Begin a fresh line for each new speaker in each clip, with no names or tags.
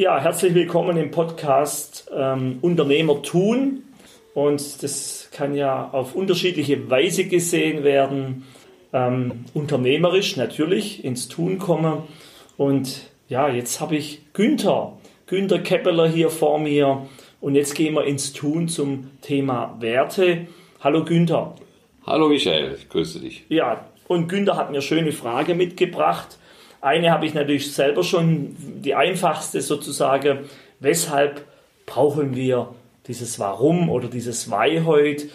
Ja, herzlich willkommen im Podcast ähm, Unternehmer tun. Und das kann ja auf unterschiedliche Weise gesehen werden. Ähm, unternehmerisch natürlich ins Tun kommen. Und ja, jetzt habe ich Günther, Günther Keppeler hier vor mir. Und jetzt gehen wir ins Tun zum Thema Werte. Hallo Günther.
Hallo Michael, ich grüße dich.
Ja, und Günther hat mir schöne Frage mitgebracht. Eine habe ich natürlich selber schon, die einfachste sozusagen. Weshalb brauchen wir dieses Warum oder dieses Why heute,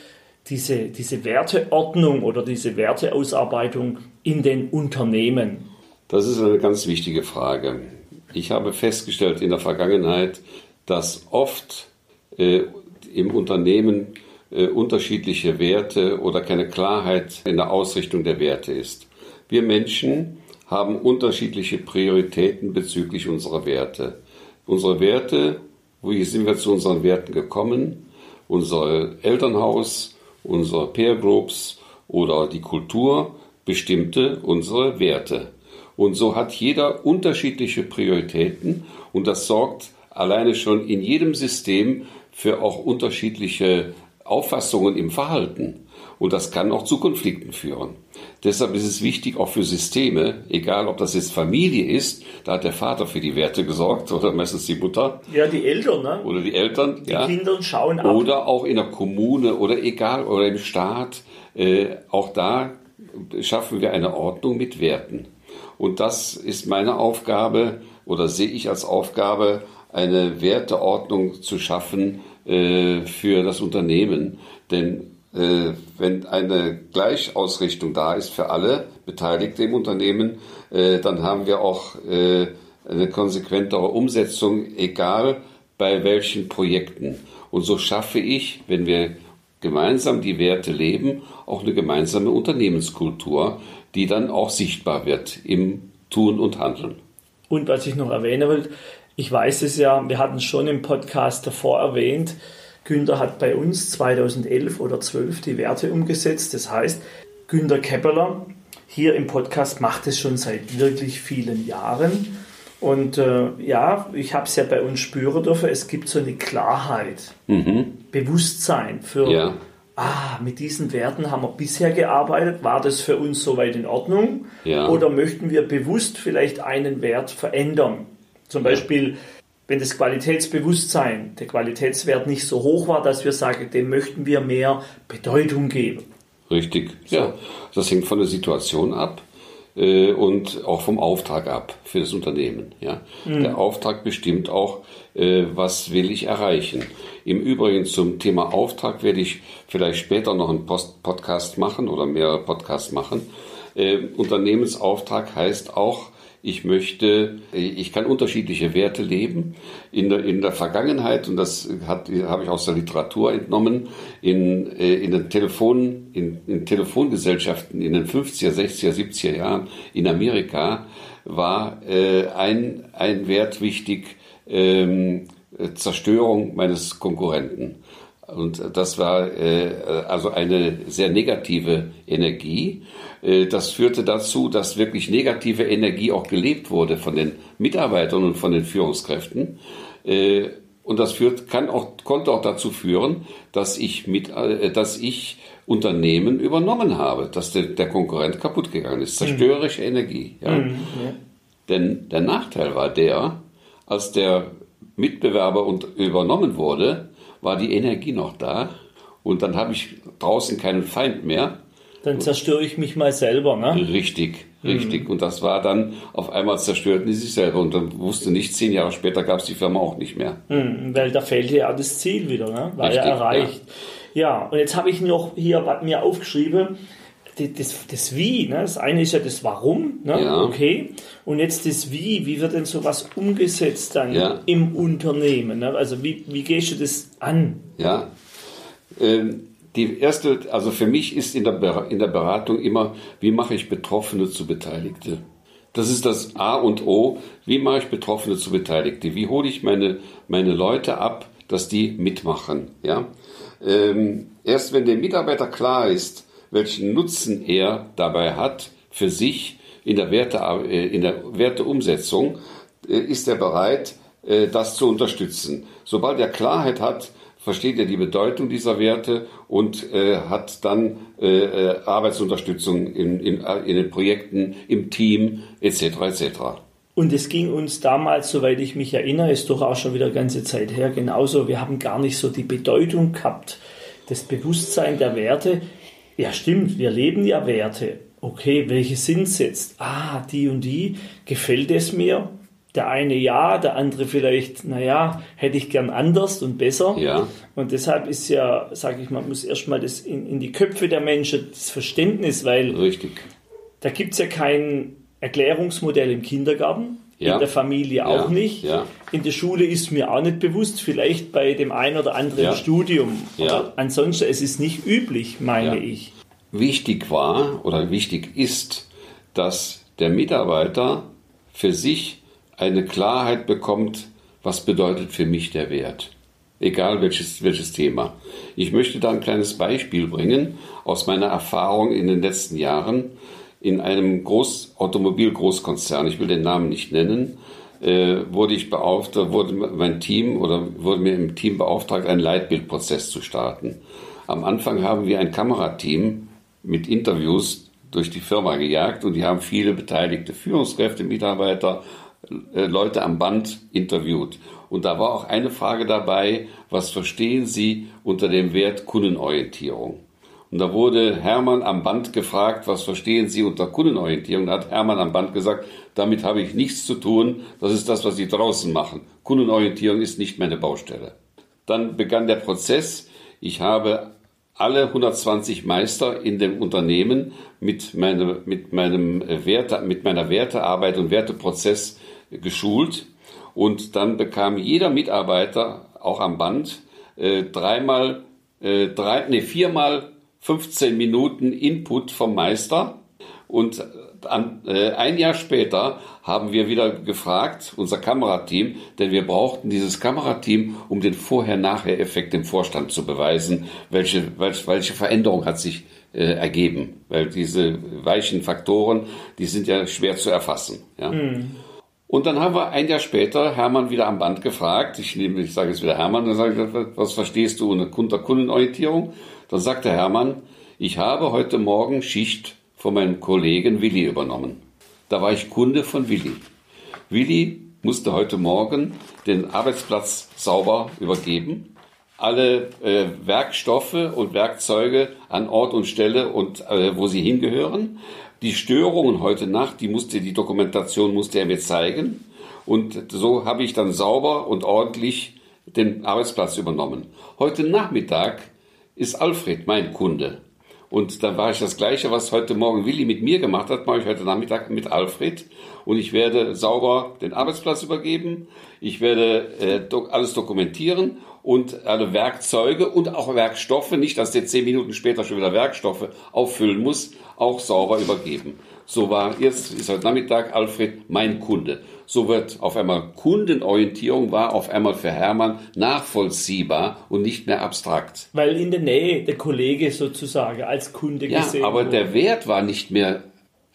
diese, diese Werteordnung oder diese Werteausarbeitung in den Unternehmen?
Das ist eine ganz wichtige Frage. Ich habe festgestellt in der Vergangenheit, dass oft äh, im Unternehmen äh, unterschiedliche Werte oder keine Klarheit in der Ausrichtung der Werte ist. Wir Menschen haben unterschiedliche Prioritäten bezüglich unserer Werte. Unsere Werte, wie sind wir zu unseren Werten gekommen? Unser Elternhaus, unsere Peer Groups oder die Kultur bestimmte unsere Werte. Und so hat jeder unterschiedliche Prioritäten und das sorgt alleine schon in jedem System für auch unterschiedliche Auffassungen im Verhalten. Und das kann auch zu Konflikten führen. Deshalb ist es wichtig, auch für Systeme, egal ob das jetzt Familie ist, da hat der Vater für die Werte gesorgt oder meistens die Mutter.
Ja, die Eltern, ne?
Oder die Eltern.
Die
ja.
Kinder schauen ab.
Oder auch in der Kommune oder egal, oder im Staat. Äh, auch da schaffen wir eine Ordnung mit Werten. Und das ist meine Aufgabe oder sehe ich als Aufgabe, eine Werteordnung zu schaffen äh, für das Unternehmen. Denn wenn eine Gleichausrichtung da ist für alle Beteiligte im Unternehmen, äh, dann haben wir auch äh, eine konsequentere Umsetzung, egal bei welchen Projekten. Und so schaffe ich, wenn wir gemeinsam die Werte leben, auch eine gemeinsame Unternehmenskultur, die dann auch sichtbar wird im Tun und Handeln.
Und was ich noch erwähnen will, ich weiß es ja, wir hatten es schon im Podcast davor erwähnt, Günther hat bei uns 2011 oder 12 die Werte umgesetzt. Das heißt, Günther Keppeler hier im Podcast macht es schon seit wirklich vielen Jahren. Und äh, ja, ich habe es ja bei uns spüren dürfen, es gibt so eine Klarheit, mhm. Bewusstsein für, ja. ah, mit diesen Werten haben wir bisher gearbeitet, war das für uns soweit in Ordnung? Ja. Oder möchten wir bewusst vielleicht einen Wert verändern? Zum Beispiel, wenn das Qualitätsbewusstsein, der Qualitätswert nicht so hoch war, dass wir sagen, dem möchten wir mehr Bedeutung geben.
Richtig, so. ja. Das hängt von der Situation ab äh, und auch vom Auftrag ab für das Unternehmen. Ja. Mhm. Der Auftrag bestimmt auch, äh, was will ich erreichen. Im Übrigen zum Thema Auftrag werde ich vielleicht später noch einen Post Podcast machen oder mehrere Podcasts machen. Äh, Unternehmensauftrag heißt auch, ich möchte, ich kann unterschiedliche Werte leben. In der, in der Vergangenheit, und das hat, habe ich aus der Literatur entnommen, in, äh, in den Telefon, in, in Telefongesellschaften in den 50er, 60er, 70er Jahren in Amerika war äh, ein, ein Wert wichtig, ähm, Zerstörung meines Konkurrenten. Und das war äh, also eine sehr negative Energie. Äh, das führte dazu, dass wirklich negative Energie auch gelebt wurde von den Mitarbeitern und von den Führungskräften. Äh, und das führt, kann auch, konnte auch dazu führen, dass ich, mit, äh, dass ich Unternehmen übernommen habe, dass der, der Konkurrent kaputt gegangen ist. Zerstörerische mhm. Energie. Ja. Mhm, ja. Denn der Nachteil war der, als der Mitbewerber und übernommen wurde, war die Energie noch da und dann habe ich draußen keinen Feind mehr
dann zerstöre ich mich mal selber, ne?
Richtig, richtig. Mhm. Und das war dann, auf einmal zerstörten die sich selber. Und dann wusste nicht, zehn Jahre später gab es die Firma auch nicht mehr.
Mhm, weil da fällt ja das Ziel wieder, ne? War richtig, ja erreicht. Ja. ja, und jetzt habe ich noch hier mir aufgeschrieben, das, das Wie, ne? das eine ist ja das Warum, ne? ja. okay, und jetzt das Wie, wie wird denn sowas umgesetzt dann ja. im Unternehmen, ne? also wie, wie gehst du das an?
Ja, ähm, die erste, also für mich ist in der, in der Beratung immer, wie mache ich Betroffene zu Beteiligte? Das ist das A und O. Wie mache ich Betroffene zu Beteiligte? Wie hole ich meine, meine Leute ab, dass die mitmachen? Ja? Ähm, erst wenn der Mitarbeiter klar ist, welchen Nutzen er dabei hat für sich in der, Werte, äh, in der Werteumsetzung, äh, ist er bereit, äh, das zu unterstützen. Sobald er Klarheit hat, versteht er die Bedeutung dieser Werte und hat dann Arbeitsunterstützung in, in, in den Projekten, im Team etc. etc.
Und es ging uns damals, soweit ich mich erinnere, ist doch auch schon wieder eine ganze Zeit her, genauso. Wir haben gar nicht so die Bedeutung gehabt, das Bewusstsein der Werte. Ja, stimmt, wir leben ja Werte. Okay, welche sind es jetzt? Ah, die und die. Gefällt es mir? der eine ja, der andere vielleicht, naja, hätte ich gern anders und besser.
Ja.
Und deshalb ist ja, sage ich mal, muss erstmal das in, in die Köpfe der Menschen, das Verständnis, weil
Richtig.
da gibt es ja kein Erklärungsmodell im Kindergarten. Ja. In der Familie auch
ja.
nicht.
Ja.
In der Schule ist mir auch nicht bewusst, vielleicht bei dem einen oder anderen Studium.
Ja.
ansonsten, es ist nicht üblich, meine ich.
Wichtig war oder wichtig ist, dass der Mitarbeiter für sich eine Klarheit bekommt, was bedeutet für mich der Wert. Egal welches, welches Thema. Ich möchte da ein kleines Beispiel bringen aus meiner Erfahrung in den letzten Jahren in einem Groß Automobilgroßkonzern, ich will den Namen nicht nennen, äh, wurde ich beauftragt, wurde mein Team oder wurde mir im Team beauftragt, einen Leitbildprozess zu starten. Am Anfang haben wir ein Kamerateam mit Interviews durch die Firma gejagt und die haben viele beteiligte Führungskräfte, Mitarbeiter, äh, Leute am Band interviewt. Und da war auch eine Frage dabei, was verstehen Sie unter dem Wert Kundenorientierung? Und da wurde Hermann am Band gefragt, was verstehen Sie unter Kundenorientierung? Da hat Hermann am Band gesagt, damit habe ich nichts zu tun, das ist das, was Sie draußen machen. Kundenorientierung ist nicht meine Baustelle. Dann begann der Prozess. Ich habe alle 120 Meister in dem Unternehmen mit, meine, mit, meinem Werte, mit meiner Wertearbeit und Werteprozess geschult und dann bekam jeder Mitarbeiter auch am Band äh, dreimal, äh, drei, nee, viermal 15 Minuten Input vom Meister und an, äh, ein Jahr später haben wir wieder gefragt, unser Kamerateam, denn wir brauchten dieses Kamerateam, um den Vorher-Nachher-Effekt im Vorstand zu beweisen, welche, welche, welche Veränderung hat sich äh, ergeben. Weil diese weichen Faktoren, die sind ja schwer zu erfassen. Ja? Mhm. Und dann haben wir ein Jahr später Hermann wieder am Band gefragt. Ich, nehme, ich sage jetzt wieder Hermann, dann sage ich, was verstehst du unter Kundenorientierung? Dann sagte Hermann, ich habe heute Morgen Schicht von meinem Kollegen Willi übernommen. Da war ich Kunde von Willi. Willi musste heute Morgen den Arbeitsplatz sauber übergeben, alle äh, Werkstoffe und Werkzeuge an Ort und Stelle und äh, wo sie hingehören die Störungen heute Nacht, die musste, die Dokumentation musste er mir zeigen. Und so habe ich dann sauber und ordentlich den Arbeitsplatz übernommen. Heute Nachmittag ist Alfred mein Kunde. Und dann war ich das Gleiche, was heute Morgen Willi mit mir gemacht hat, mache ich heute Nachmittag mit Alfred. Und ich werde sauber den Arbeitsplatz übergeben. Ich werde äh, alles dokumentieren und alle Werkzeuge und auch Werkstoffe, nicht, dass der zehn Minuten später schon wieder Werkstoffe auffüllen muss, auch sauber übergeben. So war jetzt, ist heute Nachmittag Alfred mein Kunde. So wird auf einmal Kundenorientierung war auf einmal für Hermann nachvollziehbar und nicht mehr abstrakt.
Weil in der Nähe der Kollege sozusagen als Kunde
ja,
gesehen
aber wurde. der Wert war nicht mehr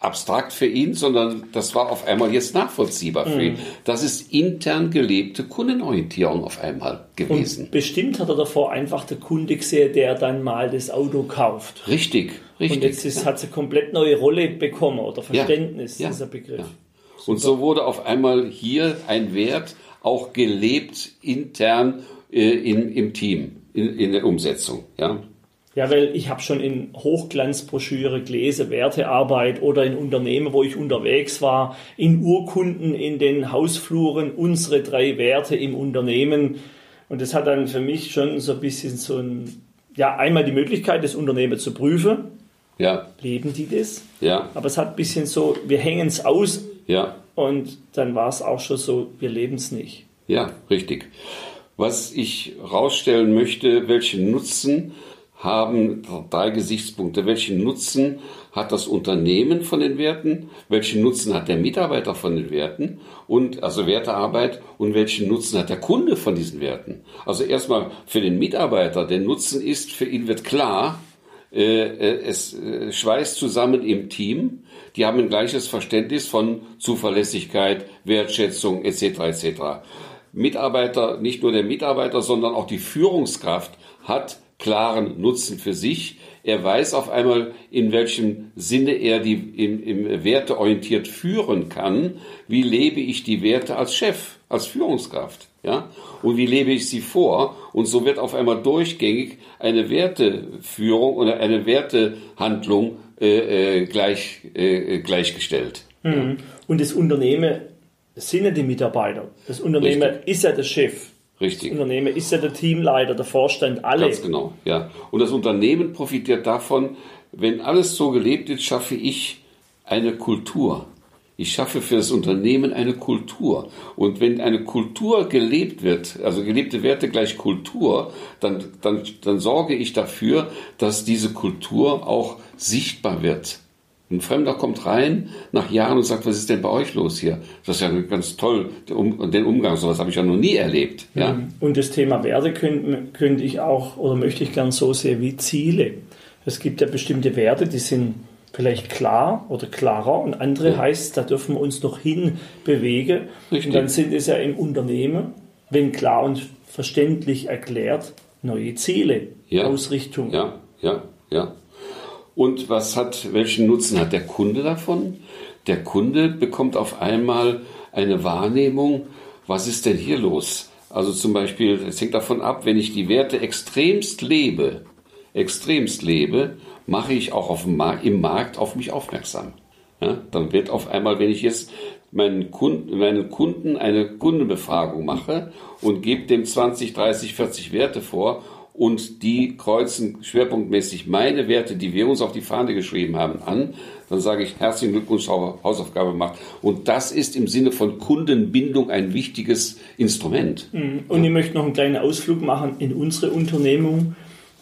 abstrakt für ihn, sondern das war auf einmal jetzt nachvollziehbar für mhm. ihn. Das ist intern gelebte Kundenorientierung auf einmal gewesen.
Und bestimmt hat er davor einfach der Kunde gesehen, der dann mal das Auto kauft.
Richtig, richtig.
Und jetzt ist, hat es eine komplett neue Rolle bekommen oder Verständnis,
ja,
dieser Begriff. Ja.
Und so wurde auf einmal hier ein Wert auch gelebt intern äh, in, im Team, in, in der Umsetzung. Ja.
Ja, weil ich habe schon in Hochglanzbroschüre gelesen, Wertearbeit oder in Unternehmen, wo ich unterwegs war, in Urkunden in den Hausfluren unsere drei Werte im Unternehmen. Und das hat dann für mich schon so ein bisschen so ein, ja, einmal die Möglichkeit, das Unternehmen zu prüfen.
Ja.
Leben die das?
Ja.
Aber es hat ein bisschen so, wir hängen es aus.
Ja.
Und dann war es auch schon so, wir leben es nicht.
Ja, richtig. Was ich rausstellen möchte, welchen Nutzen haben drei Gesichtspunkte. Welchen Nutzen hat das Unternehmen von den Werten? Welchen Nutzen hat der Mitarbeiter von den Werten? Und, also Wertearbeit. Und welchen Nutzen hat der Kunde von diesen Werten? Also erstmal für den Mitarbeiter. Der Nutzen ist, für ihn wird klar, es äh, schweißt zusammen im Team. Die haben ein gleiches Verständnis von Zuverlässigkeit, Wertschätzung etc. etc. Mitarbeiter, nicht nur der Mitarbeiter, sondern auch die Führungskraft hat klaren Nutzen für sich. Er weiß auf einmal, in welchem Sinne er die im, im Werte orientiert führen kann. Wie lebe ich die Werte als Chef, als Führungskraft? Ja? Und wie lebe ich sie vor? Und so wird auf einmal durchgängig eine Werteführung oder eine Wertehandlung äh, äh, gleich, äh, gleichgestellt.
Mhm. Und das Unternehmen sind ja die Mitarbeiter. Das Unternehmen Richtig. ist ja der Chef.
Richtig.
Das Unternehmen ist ja der Teamleiter, der Vorstand, alle.
Ganz genau, ja. Und das Unternehmen profitiert davon, wenn alles so gelebt ist, schaffe ich eine Kultur. Ich schaffe für das Unternehmen eine Kultur. Und wenn eine Kultur gelebt wird, also gelebte Werte gleich Kultur, dann, dann, dann sorge ich dafür, dass diese Kultur auch sichtbar wird. Ein Fremder kommt rein nach Jahren und sagt, was ist denn bei euch los hier? Das ist ja ganz toll, den Umgang, sowas habe ich ja noch nie erlebt. Ja? Mhm.
Und das Thema Werte könnte, könnte ich auch oder möchte ich gern so sehen wie Ziele. Es gibt ja bestimmte Werte, die sind vielleicht klar oder klarer und andere ja. heißt, da dürfen wir uns noch hin bewegen. Richtig. Und dann sind es ja im Unternehmen, wenn klar und verständlich erklärt, neue Ziele,
ja.
Ausrichtung.
Ja, ja, ja. Und was hat, welchen Nutzen hat der Kunde davon? Der Kunde bekommt auf einmal eine Wahrnehmung, was ist denn hier los? Also zum Beispiel, es hängt davon ab, wenn ich die Werte extremst lebe, extremst lebe, mache ich auch Markt, im Markt auf mich aufmerksam. Ja, dann wird auf einmal, wenn ich jetzt meinen Kunden, meinen Kunden eine Kundenbefragung mache und gebe dem 20, 30, 40 Werte vor und die kreuzen schwerpunktmäßig meine Werte, die wir uns auf die Fahne geschrieben haben, an, dann sage ich herzlichen Glückwunsch, Hausaufgabe gemacht. Und das ist im Sinne von Kundenbindung ein wichtiges Instrument.
Mhm. Und ich möchte noch einen kleinen Ausflug machen in unsere Unternehmung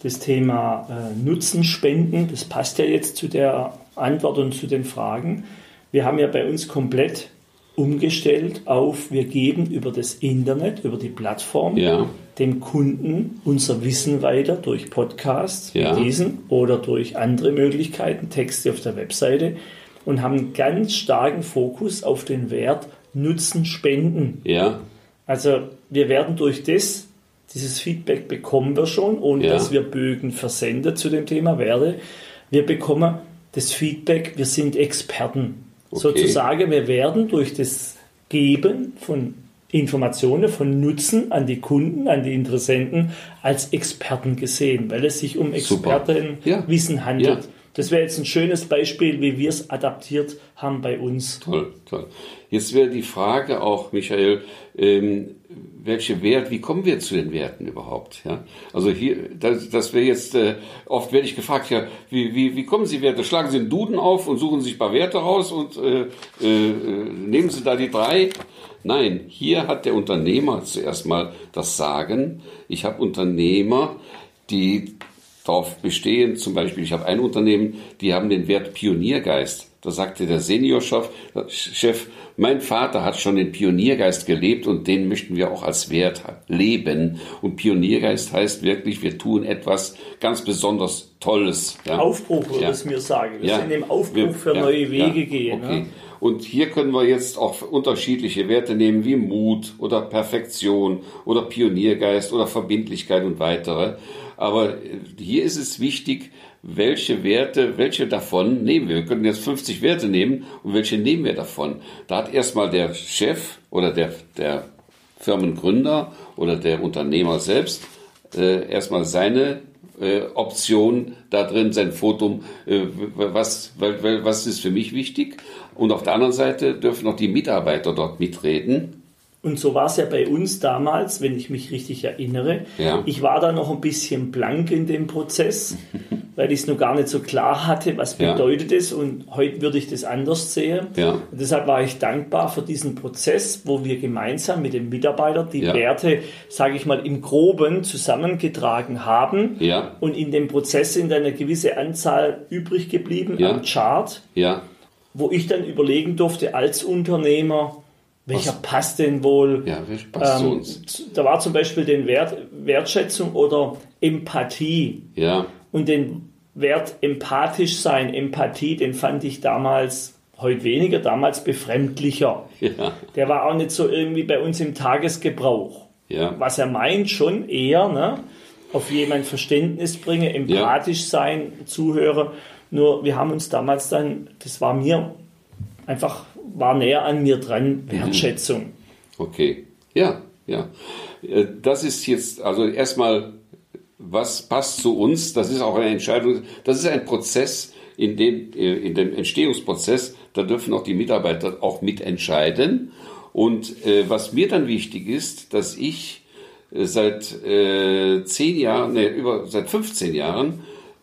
das Thema äh, Nutzenspenden, das passt ja jetzt zu der Antwort und zu den Fragen. Wir haben ja bei uns komplett umgestellt auf, wir geben über das Internet, über die Plattform
ja.
dem Kunden unser Wissen weiter durch Podcasts,
ja.
diesen oder durch andere Möglichkeiten, Texte auf der Webseite und haben einen ganz starken Fokus auf den Wert Nutzen spenden.
Ja.
Also wir werden durch das dieses Feedback bekommen wir schon, ohne
ja.
dass wir Bögen versenden zu dem Thema Werde. Wir bekommen das Feedback, wir sind Experten. Okay. Sozusagen, wir werden durch das Geben von Informationen, von Nutzen an die Kunden, an die Interessenten als Experten gesehen, weil es sich um Expertenwissen ja. handelt. Ja. Das wäre jetzt ein schönes Beispiel, wie wir es adaptiert haben bei uns.
Toll, toll. Jetzt wäre die Frage auch, Michael, ähm, welche Wert, wie kommen wir zu den Werten überhaupt? Ja? Also hier, das, das wäre jetzt, äh, oft werde ich gefragt, ja, wie, wie, wie kommen Sie Werte? Schlagen Sie einen Duden auf und suchen sich ein paar Werte raus und äh, äh, nehmen Sie da die drei? Nein, hier hat der Unternehmer zuerst mal das Sagen. Ich habe Unternehmer, die darauf bestehen. Zum Beispiel, ich habe ein Unternehmen, die haben den Wert Pioniergeist. Da sagte der Seniorchef, Chef, mein Vater hat schon den Pioniergeist gelebt und den möchten wir auch als Wert leben. Und Pioniergeist heißt wirklich, wir tun etwas ganz besonders Tolles.
Ja. Aufbruch würde ja. es mir sagen. Wir ja. sind im Aufbruch wir, für ja. neue Wege gehen.
Okay. Ne? Und hier können wir jetzt auch unterschiedliche Werte nehmen wie Mut oder Perfektion oder Pioniergeist oder Verbindlichkeit und weitere. Aber hier ist es wichtig, welche Werte, welche davon nehmen wir. Wir können jetzt 50 Werte nehmen und welche nehmen wir davon. Da hat erstmal der Chef oder der, der Firmengründer oder der Unternehmer selbst äh, erstmal seine äh, Option da drin, sein Foto, äh, was, was ist für mich wichtig. Und auf der anderen Seite dürfen auch die Mitarbeiter dort mitreden
und so war es ja bei uns damals, wenn ich mich richtig erinnere.
Ja.
Ich war da noch ein bisschen blank in dem Prozess, weil ich es noch gar nicht so klar hatte, was bedeutet es. Ja. Und heute würde ich das anders sehen.
Ja.
Deshalb war ich dankbar für diesen Prozess, wo wir gemeinsam mit den Mitarbeitern die Werte, sage ich mal, im Groben zusammengetragen haben. Und in dem Prozess sind eine gewisse Anzahl übrig geblieben am Chart, wo ich dann überlegen durfte als Unternehmer, welcher Was? passt denn wohl?
Ja, welcher passt ähm, zu uns?
Da war zum Beispiel den Wert Wertschätzung oder Empathie.
Ja.
Und den Wert empathisch sein, Empathie, den fand ich damals heute weniger, damals befremdlicher.
Ja.
Der war auch nicht so irgendwie bei uns im Tagesgebrauch.
Ja.
Was er meint, schon eher, ne? auf jemand Verständnis bringen, empathisch sein, Zuhörer. Nur wir haben uns damals dann, das war mir einfach, war näher an mir dran, Wertschätzung.
Okay. Ja, ja. Äh, Das ist jetzt, also erstmal, was passt zu uns? Das ist auch eine Entscheidung. Das ist ein Prozess, in dem, äh, in dem Entstehungsprozess, da dürfen auch die Mitarbeiter auch mitentscheiden. Und äh, was mir dann wichtig ist, dass ich äh, seit äh, zehn Jahren, nee, über, seit 15 Jahren,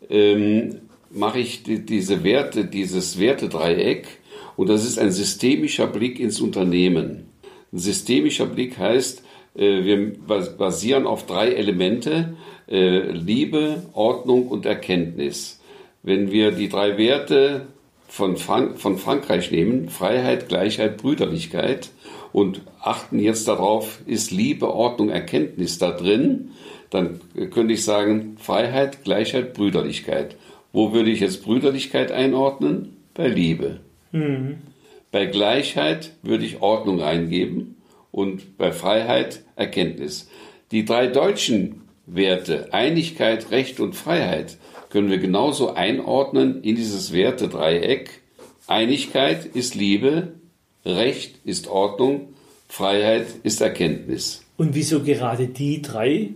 ähm, mache ich die, diese Werte, dieses Wertedreieck. Und das ist ein systemischer Blick ins Unternehmen. Ein systemischer Blick heißt, äh, wir bas- basieren auf drei Elemente, äh, Liebe, Ordnung und Erkenntnis. Wenn wir die drei Werte von, Frank von Frankreich nehmen, Freiheit, Gleichheit, Brüderlichkeit, und achten jetzt darauf, ist Liebe, Ordnung, Erkenntnis da drin, dann könnte ich sagen, Freiheit, Gleichheit, Brüderlichkeit. Wo würde ich jetzt Brüderlichkeit einordnen? Bei Liebe. Bei Gleichheit würde ich Ordnung eingeben und bei Freiheit Erkenntnis. Die drei deutschen Werte, Einigkeit, Recht und Freiheit, können wir genauso einordnen in dieses Wertedreieck. Einigkeit ist Liebe, Recht ist Ordnung, Freiheit ist Erkenntnis.
Und wieso gerade die drei?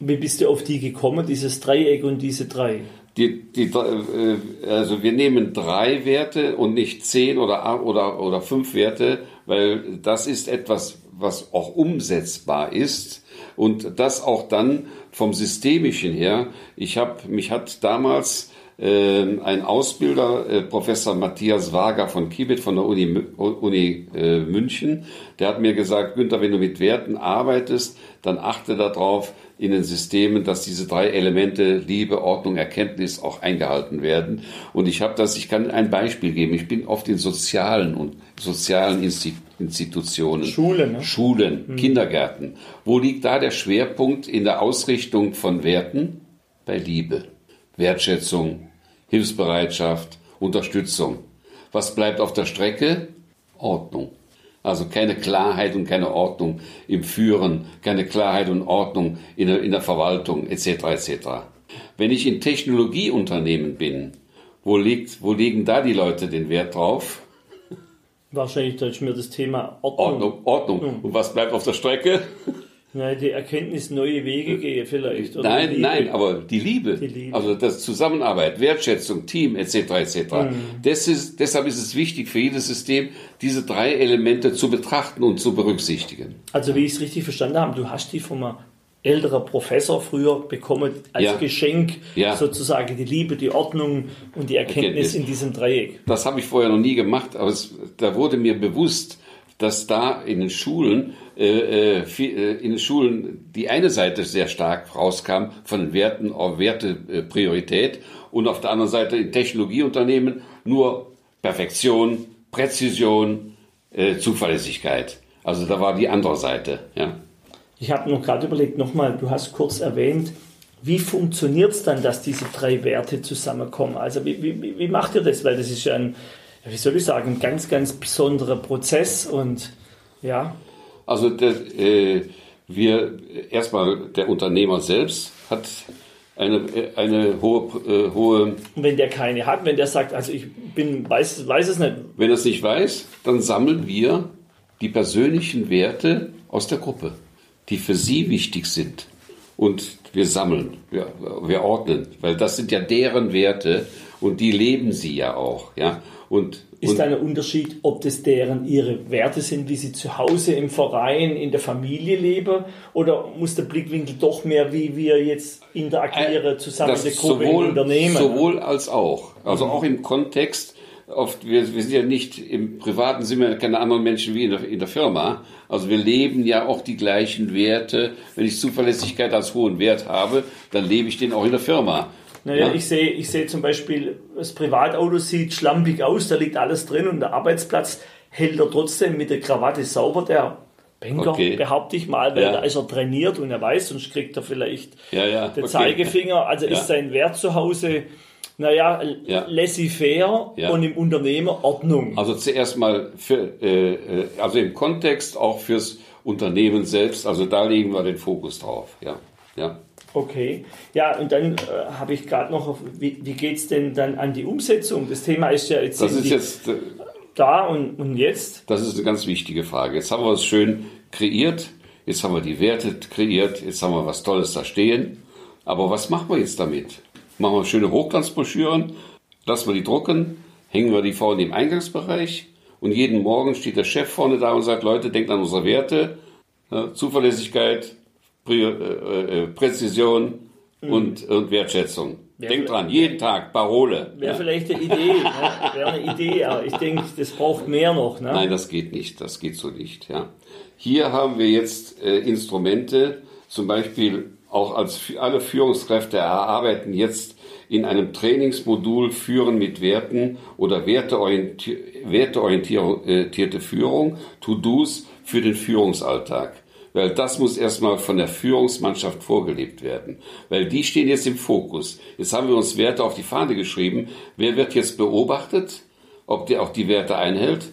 Wie bist du auf die gekommen, dieses Dreieck und diese drei?
Die, die, äh, also wir nehmen drei Werte und nicht zehn oder, oder, oder fünf Werte, weil das ist etwas, was auch umsetzbar ist und das auch dann vom Systemischen her. Ich habe mich hat damals äh, ein Ausbilder, äh, Professor Matthias Wager von Kibit von der Uni, Uni äh, München, der hat mir gesagt, Günther, wenn du mit Werten arbeitest, dann achte darauf in den Systemen, dass diese drei Elemente Liebe, Ordnung, Erkenntnis auch eingehalten werden. Und ich habe das, ich kann ein Beispiel geben. Ich bin oft in sozialen und sozialen Insti Institutionen.
Schule, ne?
Schulen, Kindergärten. Wo liegt da der Schwerpunkt in der Ausrichtung von Werten? Bei Liebe, Wertschätzung, Hilfsbereitschaft, Unterstützung. Was bleibt auf der Strecke? Ordnung. Also keine Klarheit und keine Ordnung im Führen, keine Klarheit und Ordnung in der, in der Verwaltung etc. etc. Wenn ich in Technologieunternehmen bin, wo, liegt, wo legen da die Leute den Wert drauf?
Wahrscheinlich ist mir das Thema Ordnung.
Ordnung, Ordnung. Und was bleibt auf der Strecke?
Ja, die Erkenntnis, neue Wege gehen vielleicht. Oder
Nein,
Liebe.
nein, aber die Liebe,
Die Liebe.
also das Zusammenarbeit, Wertschätzung, Team etc. etc. Das ist, deshalb ist es wichtig für jedes System, diese drei Elemente zu betrachten und zu berücksichtigen.
Also wie ich es richtig verstanden habe, du hast die von einem älteren Professor früher bekommen als
Ja.
Geschenk,
Ja.
sozusagen die Liebe, die Ordnung und die Erkenntnis
Erkenntnis.
in diesem Dreieck.
Das habe ich vorher noch nie gemacht, aber es, da wurde mir bewusst, dass da in den Schulen, äh, äh, äh, in den Schulen die eine Seite sehr stark rauskam von Werten auf Wertepriorität Priorität und auf der anderen Seite in Technologieunternehmen nur Perfektion, Präzision, Zuverlässigkeit. Also da war die andere Seite. Ja.
Ich habe noch gerade überlegt, nochmal, du hast kurz erwähnt, wie funktioniert es dann, dass diese drei Werte zusammenkommen? Also wie, wie, wie- macht ihr das? Weil das ist ja ein, wie soll ich sagen, ein ganz, ganz besonderer Prozess und ja,
Also der, äh, wir erstmal der Unternehmer selbst hat eine, eine hohe, äh, hohe
und wenn der keine hat, wenn der sagt, also ich bin, weiß, weiß es nicht,
Wenn er es nicht weiß, dann sammeln wir die persönlichen Werte aus der Gruppe, die für sie wichtig sind. Und wir sammeln, wir, wir ordnen, weil das sind ja deren Werte und die leben sie ja auch. Ja? Und,
Ist
und
da ein Unterschied, ob das deren ihre Werte sind, wie sie zu Hause im Verein, in der Familie leben? Oder muss der Blickwinkel doch mehr, wie wir jetzt interagieren, zusammen
das
in der Gruppe im
sowohl,
Unternehmen?
sowohl als auch. Also auch im Kontext, oft, wir, wir sind ja nicht im Privaten, sind wir keine anderen Menschen wie in der, in der Firma. Also wir leben ja auch die gleichen Werte. Wenn ich Zuverlässigkeit als hohen Wert habe, dann lebe ich den auch in der Firma.
Naja,
Ja?
ich sehe ich sehe zum Beispiel, das Privatauto sieht schlampig aus, da liegt alles drin und der Arbeitsplatz hält er trotzdem mit der Krawatte sauber. Der Banker,
Okay.
behaupte ich mal, weil
Ja.
da ist er trainiert und er weiß, sonst kriegt er vielleicht
Ja, ja,
den
okay.
Zeigefinger. Also ist sein Wert zu Hause naja,
Ja.
laissez-faire und im Unternehmer Ordnung.
Also zuerst mal für, äh, äh, also im Kontext auch fürs Unternehmen selbst, also da legen wir den Fokus drauf, ja. Ja.
Okay. Ja, und dann äh, habe ich gerade noch, auf, wie, wie geht es denn dann an die Umsetzung? Das Thema ist ja jetzt,
Das ist jetzt, äh,
da und, und jetzt.
das ist eine ganz wichtige Frage. Jetzt haben wir es schön kreiert, jetzt haben wir die Werte kreiert, jetzt haben wir was Tolles da stehen. Aber was machen wir jetzt damit? Machen wir schöne Hochglanzbroschüren, lassen wir die drucken, hängen wir die vorne im Eingangsbereich und jeden Morgen steht der Chef vorne da und sagt, Leute, denkt an unsere Werte, ja, Zuverlässigkeit, Äh, äh, Präzision und, und Wertschätzung.
Ja,
denkt dran, jeden Tag, Parole.
Wäre
Ja.
vielleicht eine Idee. ne? Wäre eine Idee, aber ich denke, das braucht mehr noch. Ne?
Nein, das geht nicht. Das geht so nicht. Ja. Hier haben wir jetzt äh, Instrumente, zum Beispiel auch als alle Führungskräfte erarbeiten jetzt in einem Trainingsmodul Führen mit Werten oder werteorienti- werteorientierte Führung, To-Dos für den Führungsalltag. Weil das muss erstmal von der Führungsmannschaft vorgelebt werden. Weil die stehen jetzt im Fokus. Jetzt haben wir uns Werte auf die Fahne geschrieben. Wer wird jetzt beobachtet? Ob der auch die Werte einhält?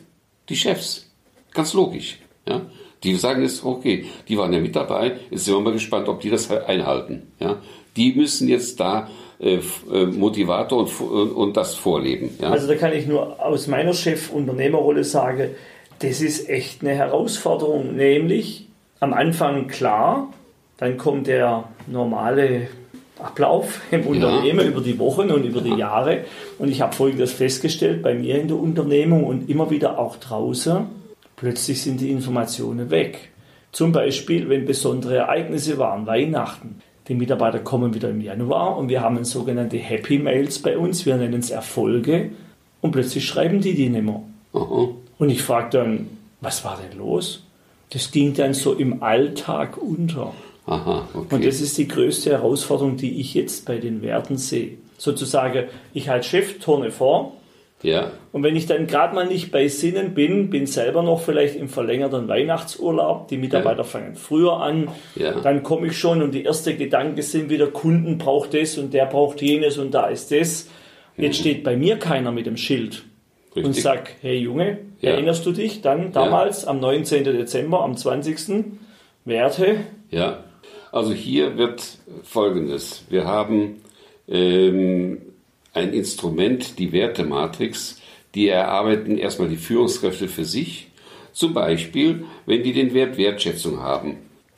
Die Chefs. Ganz logisch. Ja? Die sagen jetzt, okay, die waren ja mit dabei, jetzt sind wir mal gespannt, ob die das einhalten. Ja? Die müssen jetzt da äh, äh, Motivator und, und, und das vorleben. Ja?
Also da kann ich nur aus meiner Chef-Unternehmerrolle sagen, das ist echt eine Herausforderung, nämlich am Anfang klar, dann kommt der normale Ablauf im Unternehmen über die Wochen und über die Jahre. Und ich habe folgendes festgestellt bei mir in der Unternehmung und immer wieder auch draußen, plötzlich sind die Informationen weg. Zum Beispiel, wenn besondere Ereignisse waren, Weihnachten. Die Mitarbeiter kommen wieder im Januar und wir haben sogenannte Happy Mails bei uns, wir nennen es Erfolge und plötzlich schreiben die die nicht mehr.
Aha.
Und ich frage dann, was war denn los? Das ging dann so im Alltag unter.
Aha, okay.
Und das ist die größte Herausforderung, die ich jetzt bei den Werten sehe. Sozusagen, ich halte Chef, turne vor.
ja,
Und wenn ich dann gerade mal nicht bei Sinnen bin, bin selber noch vielleicht im verlängerten Weihnachtsurlaub, die Mitarbeiter
Ja.
fangen früher an,
Ja.
dann komme ich schon und die ersten Gedanken sind wieder, Kunden braucht das und der braucht jenes und da ist das. Jetzt steht bei mir keiner mit dem Schild und.
Richtig.
sagt, hey Junge,
Ja.
erinnerst du dich dann damals am 19. Dezember, am 20. Werte?
Ja, also hier wird Folgendes. Wir haben ähm, ein Instrument, die Wertematrix, die erarbeiten erstmal die Führungskräfte für sich. Zum Beispiel, wenn die den Wert Wertschätzung haben.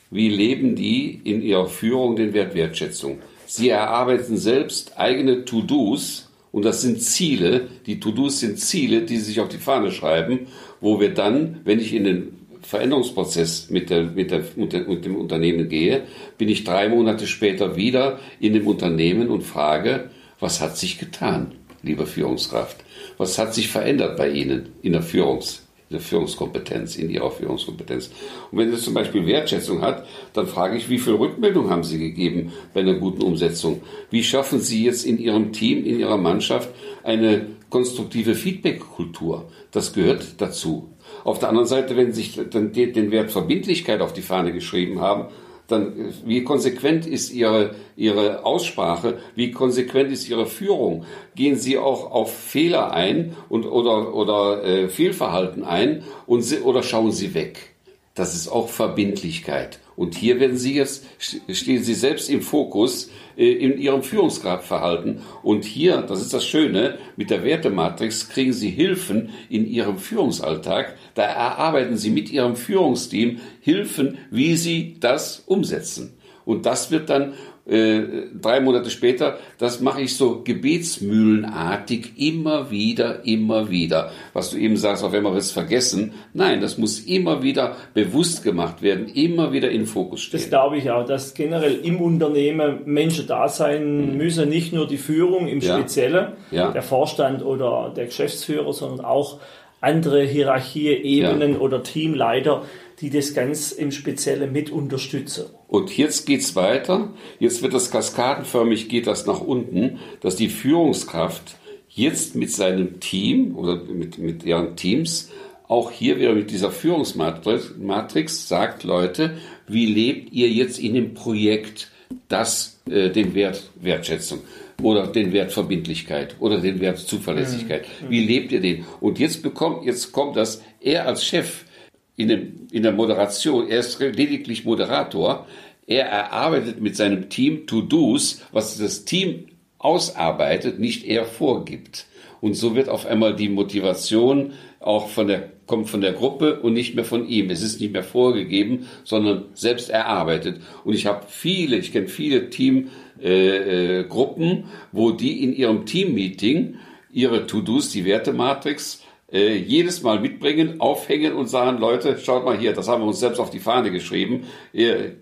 Wie leben die in ihrer Führung den Wert Wertschätzung? Sie erarbeiten selbst eigene To-Dos und das sind Ziele. Die To-Dos sind Ziele, die sich auf die Fahne schreiben, wo wir dann, wenn ich in den Veränderungsprozess mit, der, mit, der, mit, der, mit dem Unternehmen gehe, bin ich drei Monate später wieder in dem Unternehmen und frage, was hat sich getan, liebe Führungskraft? Was hat sich verändert bei Ihnen in der, Führungs, der Führungskompetenz, in Ihrer Führungskompetenz? Und wenn es zum Beispiel Wertschätzung hat, dann frage ich, wie viel Rückmeldung haben Sie gegeben bei einer guten Umsetzung? Wie schaffen Sie jetzt in Ihrem Team, in Ihrer Mannschaft eine konstruktive Feedback-Kultur? Das gehört dazu. Auf der anderen Seite, wenn Sie sich den Wert Verbindlichkeit auf die Fahne geschrieben haben, dann wie konsequent ist Ihre, Ihre Aussprache, wie konsequent ist Ihre Führung? Gehen Sie auch auf Fehler ein und, oder, oder äh, Fehlverhalten ein und Sie, oder schauen Sie weg? Das ist auch Verbindlichkeit. Und hier werden Sie jetzt, stehen Sie selbst im Fokus äh, in Ihrem Führungskraftverhalten. Und hier, das ist das Schöne, mit der Wertematrix kriegen Sie Hilfen in Ihrem Führungsalltag. Da erarbeiten Sie mit Ihrem Führungsteam Hilfen, wie Sie das umsetzen. Und das wird dann äh, drei Monate später, das mache ich so gebetsmühlenartig immer wieder, immer wieder. Was du eben sagst, auch wenn wir es vergessen. Nein, das muss immer wieder bewusst gemacht werden, immer wieder in Fokus stehen.
Das glaube ich auch, dass generell im Unternehmen Menschen da sein müssen, nicht nur die Führung im
Ja.
Speziellen,
Ja.
der Vorstand oder der Geschäftsführer, sondern auch andere Hierarchieebenen oder Teamleiter, die das ganz im Speziellen mit unterstützen.
Und jetzt geht's weiter. Jetzt wird das kaskadenförmig geht das nach unten, dass die Führungskraft jetzt mit seinem Team oder mit, mit ihren Teams auch hier wieder mit dieser Führungsmatrix Matrix sagt, Leute, wie lebt ihr jetzt in dem Projekt das, äh, den Wert Wertschätzung? oder den Wert Verbindlichkeit oder den Wert Zuverlässigkeit. Mhm. Wie lebt ihr den? Und jetzt bekommt, jetzt kommt das, er als Chef in, dem, in der Moderation, er ist lediglich Moderator, er erarbeitet mit seinem Team To-Dos, was das Team ausarbeitet, nicht er vorgibt. Und so wird auf einmal die Motivation auch von der, kommt von der Gruppe und nicht mehr von ihm. Es ist nicht mehr vorgegeben, sondern selbst erarbeitet. Und ich habe viele, ich kenne viele Teamgruppen, äh, äh, wo die in ihrem Teammeeting ihre To-Dos, die Wertematrix, äh, jedes Mal mitbringen, aufhängen und sagen, Leute, schaut mal hier, das haben wir uns selbst auf die Fahne geschrieben.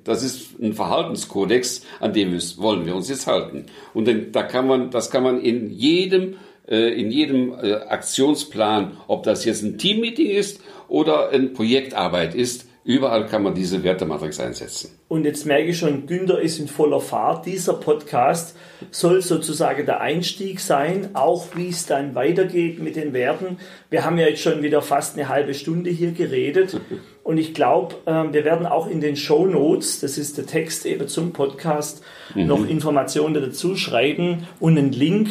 Das ist ein Verhaltenskodex, an dem wollen wir uns jetzt halten. Und dann, da kann man, das kann man in jedem äh, in jedem äh, Aktionsplan, ob das jetzt ein Teammeeting ist oder eine Projektarbeit ist, überall kann man diese Wertematrix einsetzen.
Und jetzt merke ich schon, Günther ist in voller Fahrt. Dieser Podcast soll sozusagen der Einstieg sein, auch wie es dann weitergeht mit den Werten. Wir haben ja jetzt schon wieder fast eine halbe Stunde hier geredet. Und ich glaube, ähm, wir werden auch in den Show Notes, das ist der Text eben zum Podcast, mhm. noch Informationen dazu schreiben und einen Link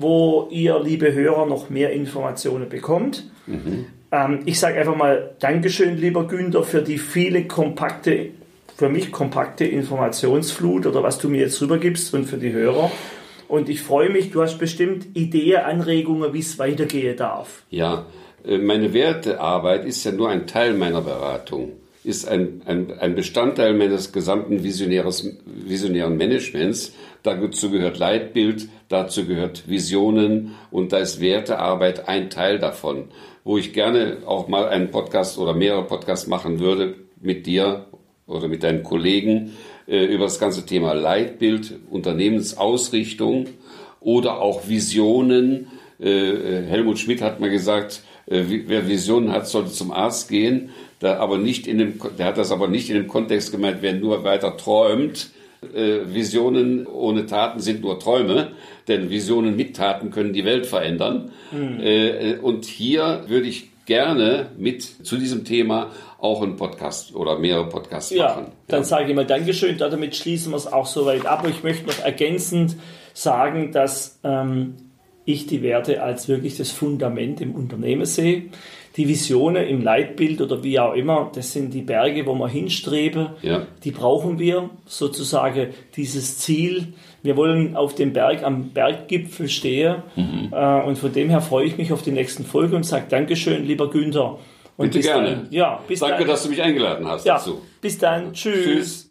wo ihr, liebe Hörer, noch mehr Informationen bekommt. Mhm. Ähm, ich sage einfach mal Dankeschön, lieber Günther, für die viele kompakte, für mich kompakte Informationsflut oder was du mir jetzt rübergibst und für die Hörer. Und ich freue mich, du hast bestimmt Ideen, Anregungen, wie es weitergehen darf.
Ja, äh, meine Wertearbeit ist ja nur ein Teil meiner Beratung ist ein, ein, ein Bestandteil meines gesamten visionären Managements. Dazu gehört Leitbild, dazu gehört Visionen und da ist Wertearbeit ein Teil davon, wo ich gerne auch mal einen Podcast oder mehrere Podcasts machen würde mit dir oder mit deinen Kollegen äh, über das ganze Thema Leitbild, Unternehmensausrichtung oder auch Visionen. Äh, äh Helmut Schmidt hat mal gesagt, wer Visionen hat, sollte zum Arzt gehen. Da aber nicht in dem, der hat das aber nicht in dem Kontext gemeint, wer nur weiter träumt. Äh, Visionen ohne Taten sind nur Träume, denn Visionen mit Taten können die Welt verändern. Mhm. Äh, und hier würde ich gerne mit zu diesem Thema auch einen Podcast oder mehrere Podcasts
ja, machen. Dann sage ich mal Dankeschön. Damit schließen wir es auch soweit ab. Ich möchte noch ergänzend sagen, dass ähm, ich die Werte als wirklich das Fundament im Unternehmen sehe. Die Visionen im Leitbild oder wie auch immer, das sind die Berge, wo wir hinstreben. Ja. Die brauchen wir sozusagen dieses Ziel. Wir wollen auf dem Berg, am Berggipfel stehen. Mhm. Äh, und von dem her freue ich mich auf die nächsten Folge und sage Dankeschön, lieber Günther.
Und Bitte gerne.
Dann, ja,
bis Danke, dann. dass du mich eingeladen hast
ja, dazu. Bis dann. Tschüss. Tschüss.